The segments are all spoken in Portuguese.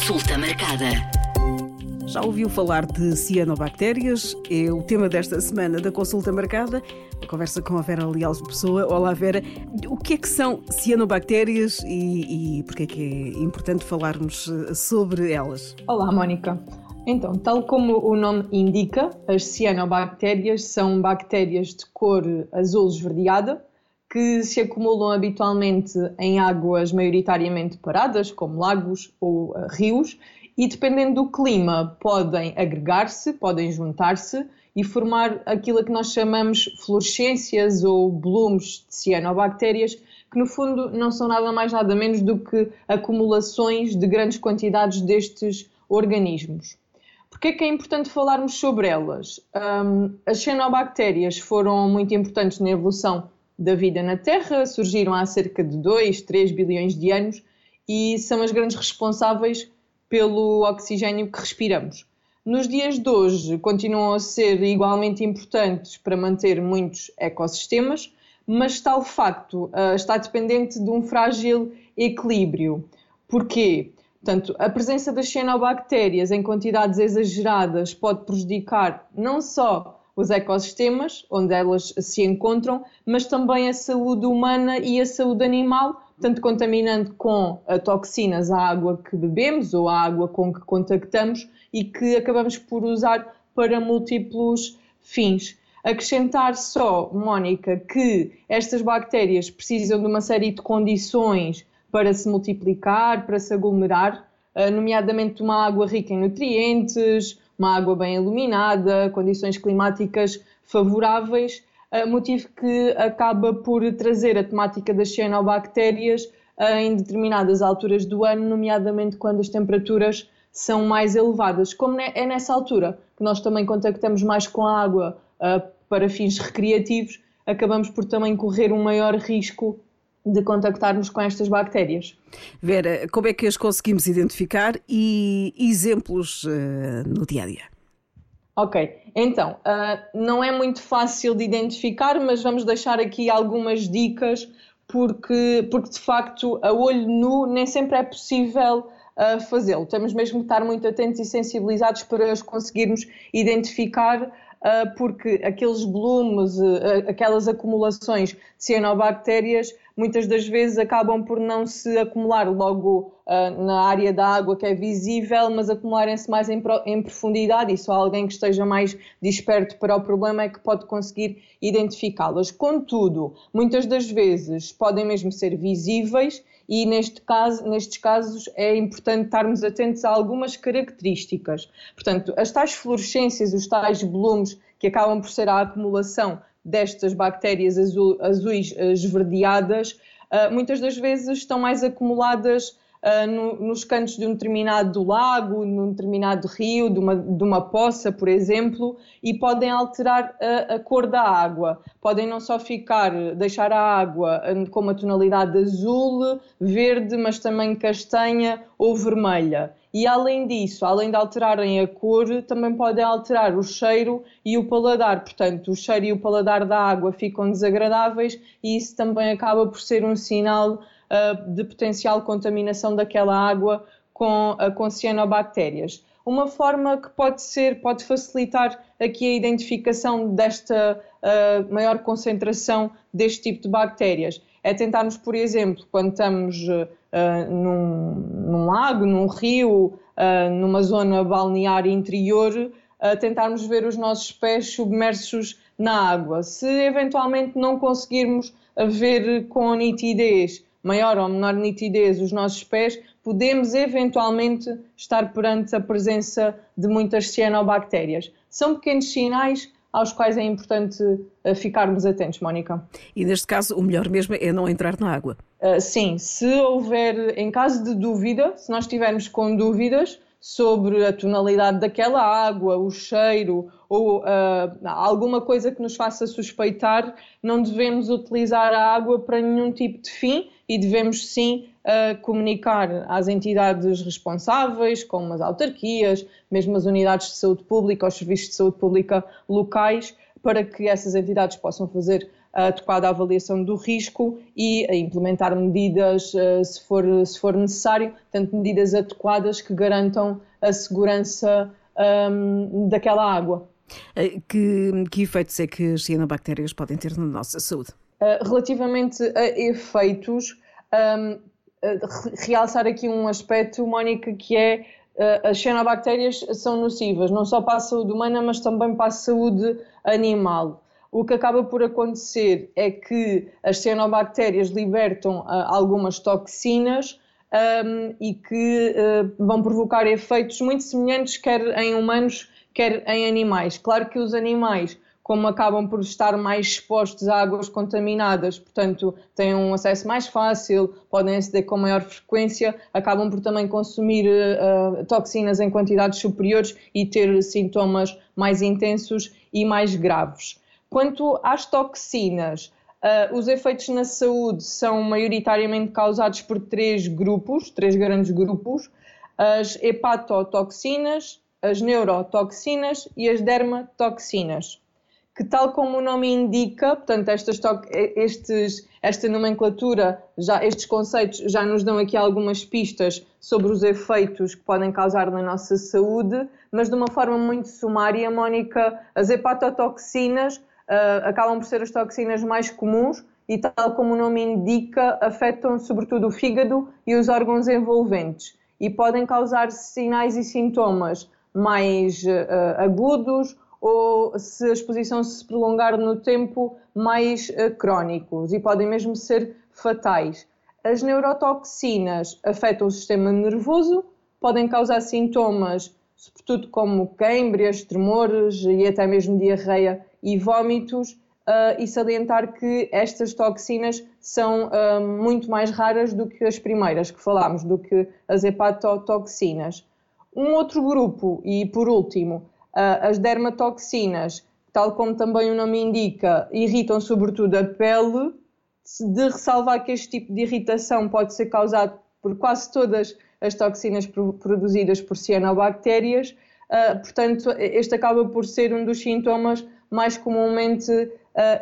Consulta marcada. Já ouviu falar de cianobactérias? É o tema desta semana da consulta marcada. A conversa com a Vera Leal Pessoa. Olá, Vera. O que é que são cianobactérias e, e porquê é que é importante falarmos eh, sobre elas? Olá, Mónica. Então, tal como o nome indica, as cianobactérias são bactérias de cor azul esverdeada que se acumulam habitualmente em águas maioritariamente paradas, como lagos ou uh, rios, e dependendo do clima podem agregar-se, podem juntar-se e formar aquilo que nós chamamos fluorescências ou blooms de cianobactérias, que no fundo não são nada mais nada menos do que acumulações de grandes quantidades destes organismos. Porquê é que é importante falarmos sobre elas? Um, as cianobactérias foram muito importantes na evolução da vida na Terra, surgiram há cerca de 2, 3 bilhões de anos e são as grandes responsáveis pelo oxigênio que respiramos. Nos dias de hoje continuam a ser igualmente importantes para manter muitos ecossistemas, mas tal facto uh, está dependente de um frágil equilíbrio. Porquê? Portanto, a presença das cianobactérias em quantidades exageradas pode prejudicar não só os ecossistemas onde elas se encontram, mas também a saúde humana e a saúde animal, tanto contaminando com toxinas a água que bebemos ou a água com que contactamos e que acabamos por usar para múltiplos fins. Acrescentar só, Mónica, que estas bactérias precisam de uma série de condições para se multiplicar, para se aglomerar, eh, nomeadamente uma água rica em nutrientes, uma água bem iluminada, condições climáticas favoráveis, eh, motivo que acaba por trazer a temática das cianobactérias eh, em determinadas alturas do ano, nomeadamente quando as temperaturas são mais elevadas. Como é nessa altura que nós também contactamos mais com a água eh, para fins recreativos, acabamos por também correr um maior risco de contactarmos com estas bactérias. Vera, como é que as conseguimos identificar e exemplos uh, no dia a dia? Ok, então, uh, não é muito fácil de identificar, mas vamos deixar aqui algumas dicas, porque, porque de facto, a olho nu nem sempre é possível uh, fazê-lo. Temos mesmo que estar muito atentos e sensibilizados para as conseguirmos identificar porque aqueles ah, aquelas acumulações de cianobactérias, muitas das vezes acabam por não se acumular logo uh, na área da água que é visível, mas acumularem-se mais em, em, profundidade e só alguém que esteja mais desperto para o problema é que pode conseguir identificá-las. Contudo, muitas das vezes podem mesmo ser visíveis e neste caso, nestes casos é importante estarmos atentos a algumas características. Portanto, as tais fluorescências, os tais blooms que acabam por ser a acumulação destas bactérias azul, azuis eh, esverdeadas, uh, muitas das vezes estão mais acumuladas uh, no, nos cantos de um determinado lago, num determinado rio, de uma, de uma poça, por exemplo, e podem alterar a, cor da água. Podem não só ficar, deixar a água com uma tonalidade azul, verde, mas também castanha ou vermelha. E além disso, além de alterarem a cor, também podem alterar o cheiro e o paladar. Portanto, o cheiro e o paladar da água ficam desagradáveis e isso também acaba por ser um sinal uh, de potencial contaminação daquela água com, uh, com cianobactérias. Uma forma que pode ser, pode facilitar aqui a identificação desta uh, maior concentração deste tipo de bactérias é tentarmos, por exemplo, quando estamos uh, num, num, lago, num rio, uh, numa zona balnear interior, uh, tentarmos ver os nossos pés submersos na água. Se eventualmente não conseguirmos ver com nitidez maior ou menor nitidez os nossos pés, podemos eventualmente estar perante a presença de muitas cianobactérias. São pequenos sinais aos quais é importante uh, ficarmos atentos, Mónica. E neste caso, o melhor mesmo é não entrar na água. Uh, sim, se houver, em caso de dúvida, se nós estivermos com dúvidas sobre a tonalidade daquela água, o cheiro ou uh, alguma coisa que nos faça suspeitar, não devemos utilizar a água para nenhum tipo de fim e devemos sim uh, comunicar às entidades responsáveis, como as autarquias, mesmo as unidades de saúde pública, os serviços de saúde pública locais, para que essas entidades possam fazer a adequada avaliação do risco e a implementar medidas, uh, se, for, se for necessário, tanto medidas adequadas que garantam a segurança um, daquela água. Que, que efeitos é que as cianobactérias podem ter na nossa saúde? Uh, relativamente a efeitos, um, realçar aqui um aspecto, Mónica, que é as cianobactérias são nocivas, não só para a saúde humana, mas também para a saúde animal. O que acaba por acontecer é que as cianobactérias libertam uh, algumas toxinas um, e que uh, vão provocar efeitos muito semelhantes, quer em humanos, quer em animais. Claro que os animais como acabam por estar mais expostos a águas contaminadas, portanto têm um acesso mais fácil, podem aceder com maior frequência, acabam por também consumir uh, toxinas em quantidades superiores e ter sintomas mais intensos e mais graves. Quanto às toxinas, uh, os efeitos na saúde são maioritariamente causados por três grupos, três grandes grupos: as hepatotoxinas, as neurotoxinas e as dermatoxinas que, tal como o nome indica, portanto, estas, estes, esta nomenclatura, já, estes conceitos já nos dão aqui algumas pistas sobre os efeitos que podem causar na nossa saúde, mas de uma forma muito sumária, Mónica, as hepatotoxinas uh, acabam por ser as toxinas mais comuns e, tal como o nome indica, afetam sobretudo o fígado e os órgãos envolventes e podem causar sinais e sintomas mais uh, agudos ou se a exposição se prolongar no tempo mais uh, crónicos e podem mesmo ser fatais. As neurotoxinas afetam o sistema nervoso, podem causar sintomas, sobretudo como queimbras, tremores e até mesmo diarreia e vômitos, uh, e salientar que estas toxinas são uh, muito mais raras do que as primeiras que falámos, do que as hepatotoxinas. Um outro grupo, e por último, as dermatoxinas, tal como também o nome indica, irritam sobretudo a pele, de ressalvar que este tipo de irritação pode ser causado por quase todas as toxinas produzidas por cianobactérias, uh, portanto, este acaba por ser um dos sintomas mais comumente uh,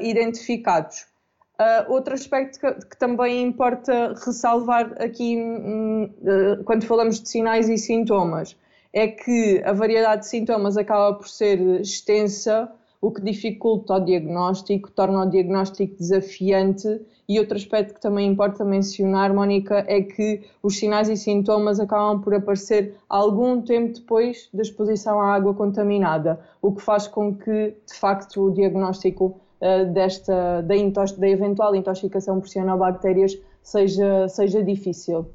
identificados. Outro aspecto que, também importa ressalvar aqui um, quando falamos de sinais e sintomas é que a variedade de sintomas acaba por ser extensa, o que dificulta o diagnóstico, torna o diagnóstico desafiante. E outro aspecto que também importa mencionar, Mónica, é que os sinais e sintomas acabam por aparecer algum tempo depois da exposição à água contaminada, o que faz com que, de facto, o diagnóstico uh, desta, da, da eventual intoxicação por cianobactérias seja, seja difícil.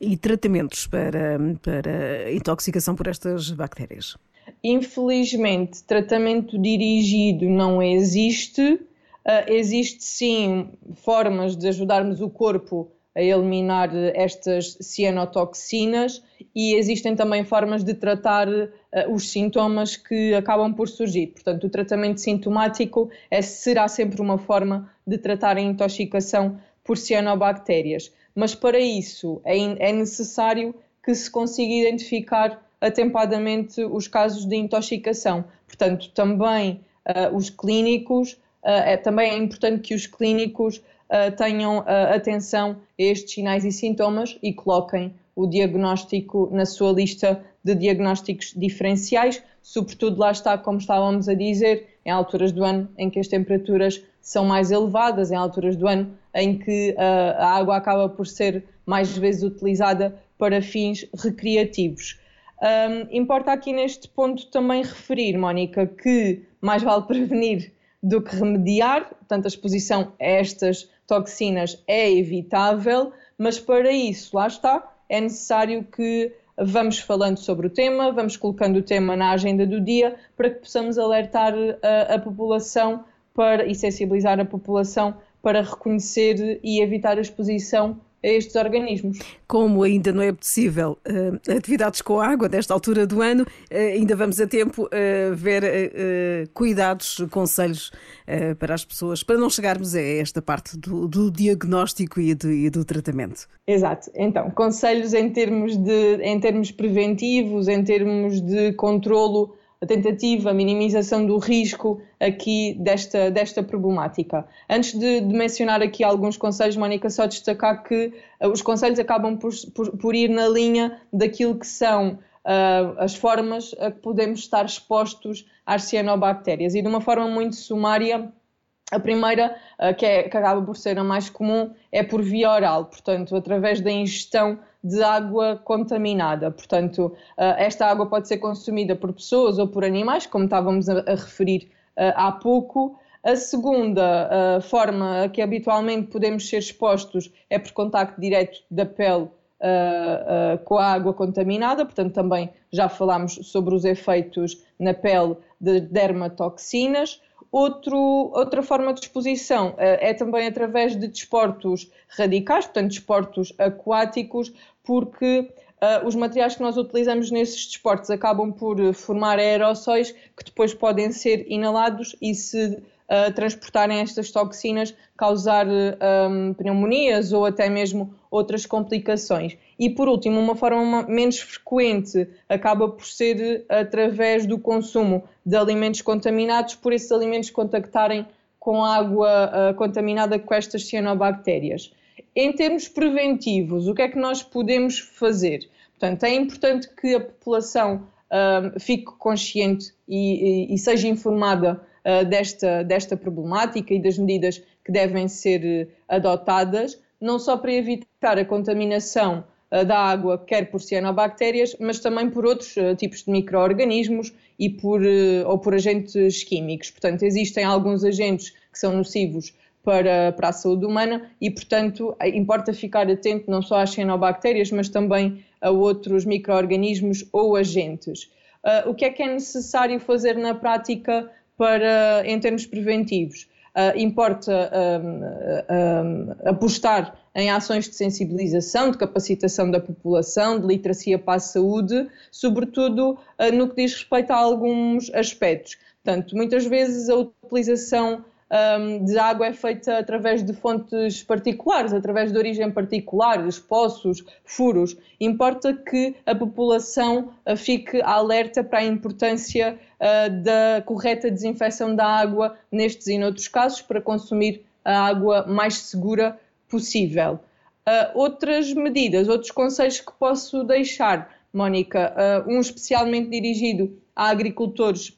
E tratamentos para, para intoxicação por estas bactérias? Infelizmente, tratamento dirigido não existe. Uh, existe sim formas de ajudarmos o corpo a eliminar estas cianotoxinas e existem também formas de tratar uh, os sintomas que acabam por surgir. Portanto, o tratamento sintomático é, será sempre uma forma de tratar a intoxicação por cianobactérias mas para isso é, é necessário que se consiga identificar atempadamente os casos de intoxicação. Portanto, também uh, os clínicos, uh, é, também é importante que os clínicos uh, tenham atenção a estes sinais e sintomas e coloquem o diagnóstico na sua lista de diagnósticos diferenciais, sobretudo lá está, como estávamos a dizer, em alturas do ano em que as temperaturas são mais elevadas, em alturas do ano em que uh, a água acaba por ser mais vezes utilizada para fins recreativos. Um, importa aqui neste ponto também referir, Mónica, que mais vale prevenir do que remediar, portanto, a exposição a estas toxinas é evitável, mas para isso, lá está, é necessário que vamos falando sobre o tema, vamos colocando o tema na agenda do dia para que possamos alertar a, a população para, e sensibilizar a população para reconhecer e evitar a exposição a estes organismos. Como ainda não é possível uh, atividades com água nesta altura do ano, uh, ainda vamos a tempo uh, ver cuidados, conselhos para as pessoas, para não chegarmos a esta parte do, do diagnóstico e do, e do, tratamento. Exato. Então, conselhos em termos, de, em termos preventivos, em termos de controlo a tentativa, a minimização do risco aqui desta, desta problemática. Antes de, de mencionar aqui alguns conselhos, Mónica, só destacar que uh, os conselhos acabam por, por, por, ir na linha daquilo que são uh, as formas a que podemos estar expostos às cianobactérias e de uma forma muito sumária. A primeira, uh, que, é, que acaba por ser a mais comum, é por via oral, portanto, através da ingestão de água contaminada. Portanto, eh, esta água pode ser consumida por pessoas ou por animais, como estávamos a, referir eh, há pouco. A segunda forma a que habitualmente podemos ser expostos é por contacto direto da pele com a água contaminada, portanto, também já falámos sobre os efeitos na pele de dermatoxinas. Outro, outra forma de exposição é também através de desportos radicais, portanto, desportos aquáticos, porque uh, os materiais que nós utilizamos nesses desportos acabam por eh, formar aerossóis que depois podem ser inalados e se transportarem estas toxinas causar um, pneumonias ou até mesmo outras complicações. E por último, uma forma menos frequente acaba por ser através do consumo de alimentos contaminados, por esses alimentos contactarem com água uh, contaminada com estas cianobactérias. Em termos preventivos, o que é que nós podemos fazer? Portanto, é importante que a população uh, fique consciente e, e, e seja informada uh, desta, desta problemática e das medidas que devem ser uh, adotadas, não só para evitar a contaminação da água, quer por cianobactérias, mas também por outros tipos de micro-organismos e por, ou por agentes químicos. Portanto, existem alguns agentes que são nocivos para, para a saúde humana e, portanto, importa ficar atento não só às cianobactérias, mas também a outros micro-organismos ou agentes. Uh, o que é que é necessário fazer na prática para, em termos preventivos? Uh, importa apostar em ações de sensibilização, de capacitação da população, de literacia para a saúde, sobretudo uh, no que diz respeito a alguns aspectos. Portanto, muitas vezes a utilização um, de água é feita através de fontes particulares, através de origem particular, poços, furos. Importa que a população uh, fique alerta para a importância uh, da correta desinfecção da água nestes e noutros casos para consumir a água mais segura possível. Uh, outras medidas, outros conselhos que posso deixar, Mónica, um especialmente dirigido a agricultores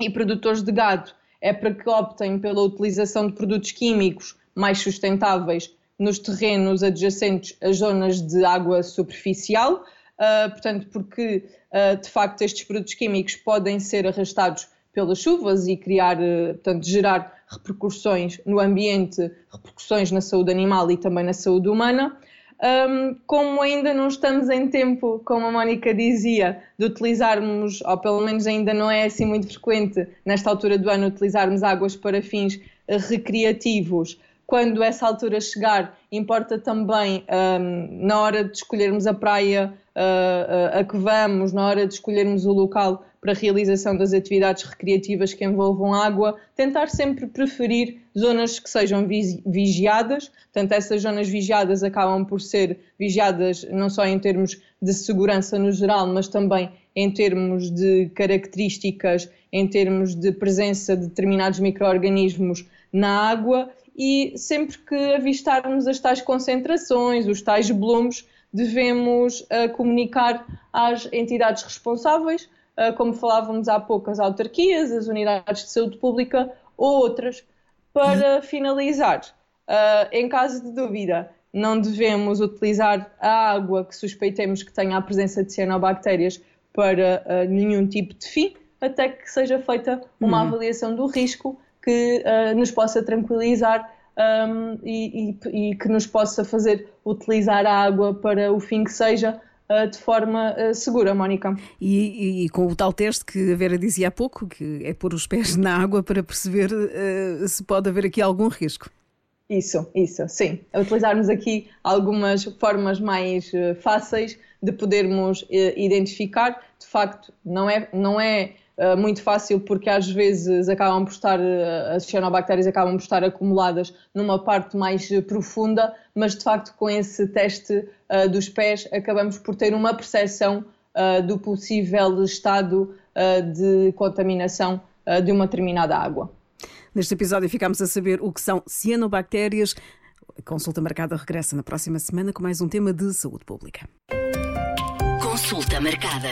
e produtores de gado, é para que optem pela utilização de produtos químicos mais sustentáveis nos terrenos adjacentes às zonas de água superficial, uh, portanto, porque uh, de facto estes produtos químicos podem ser arrastados pelas chuvas e criar, uh, portanto, gerar repercussões no ambiente, repercussões na saúde animal e também na saúde humana. Um, como ainda não estamos em tempo, como a Mónica dizia, de utilizarmos, ou pelo menos ainda não é assim muito frequente nesta altura do ano, utilizarmos águas para fins eh, recreativos, quando essa altura chegar, importa também, um, na hora de escolhermos a praia uh, a que vamos, na hora de escolhermos o local para a realização das atividades recreativas que envolvam água, tentar sempre preferir zonas que sejam vigiadas. Portanto, essas zonas vigiadas acabam por ser vigiadas não só em termos de segurança no geral, mas também em termos de características, em termos de presença de determinados micro-organismos na água e sempre que avistarmos as tais concentrações, os tais blooms, devemos uh, comunicar às entidades responsáveis, como falávamos há pouco, as autarquias, as unidades de saúde pública ou outras. Para finalizar, uh, em caso de dúvida, não devemos utilizar a água que suspeitemos que tenha a presença de cianobactérias para nenhum tipo de fim, até que seja feita uma uhum. avaliação do risco que uh, nos possa tranquilizar um, e, e, e, que nos possa fazer utilizar a água para o fim que seja. Uh, de forma uh, segura, Mónica. E, e, com o tal teste que a Vera dizia há pouco, que é pôr os pés na água para perceber se pode haver aqui algum risco. Isso, isso, sim. Utilizarmos aqui algumas formas mais fáceis de podermos identificar. De facto, não é, não é eh, muito fácil porque às vezes acabam por estar, uh, as cianobactérias acabam por estar acumuladas numa parte mais profunda, mas de facto com esse teste uh, dos pés acabamos por ter uma percepção do possível estado de contaminação de uma determinada água. Neste episódio ficamos a saber o que são cianobactérias. A consulta marcada regressa na próxima semana com mais um tema de saúde pública. Consulta marcada.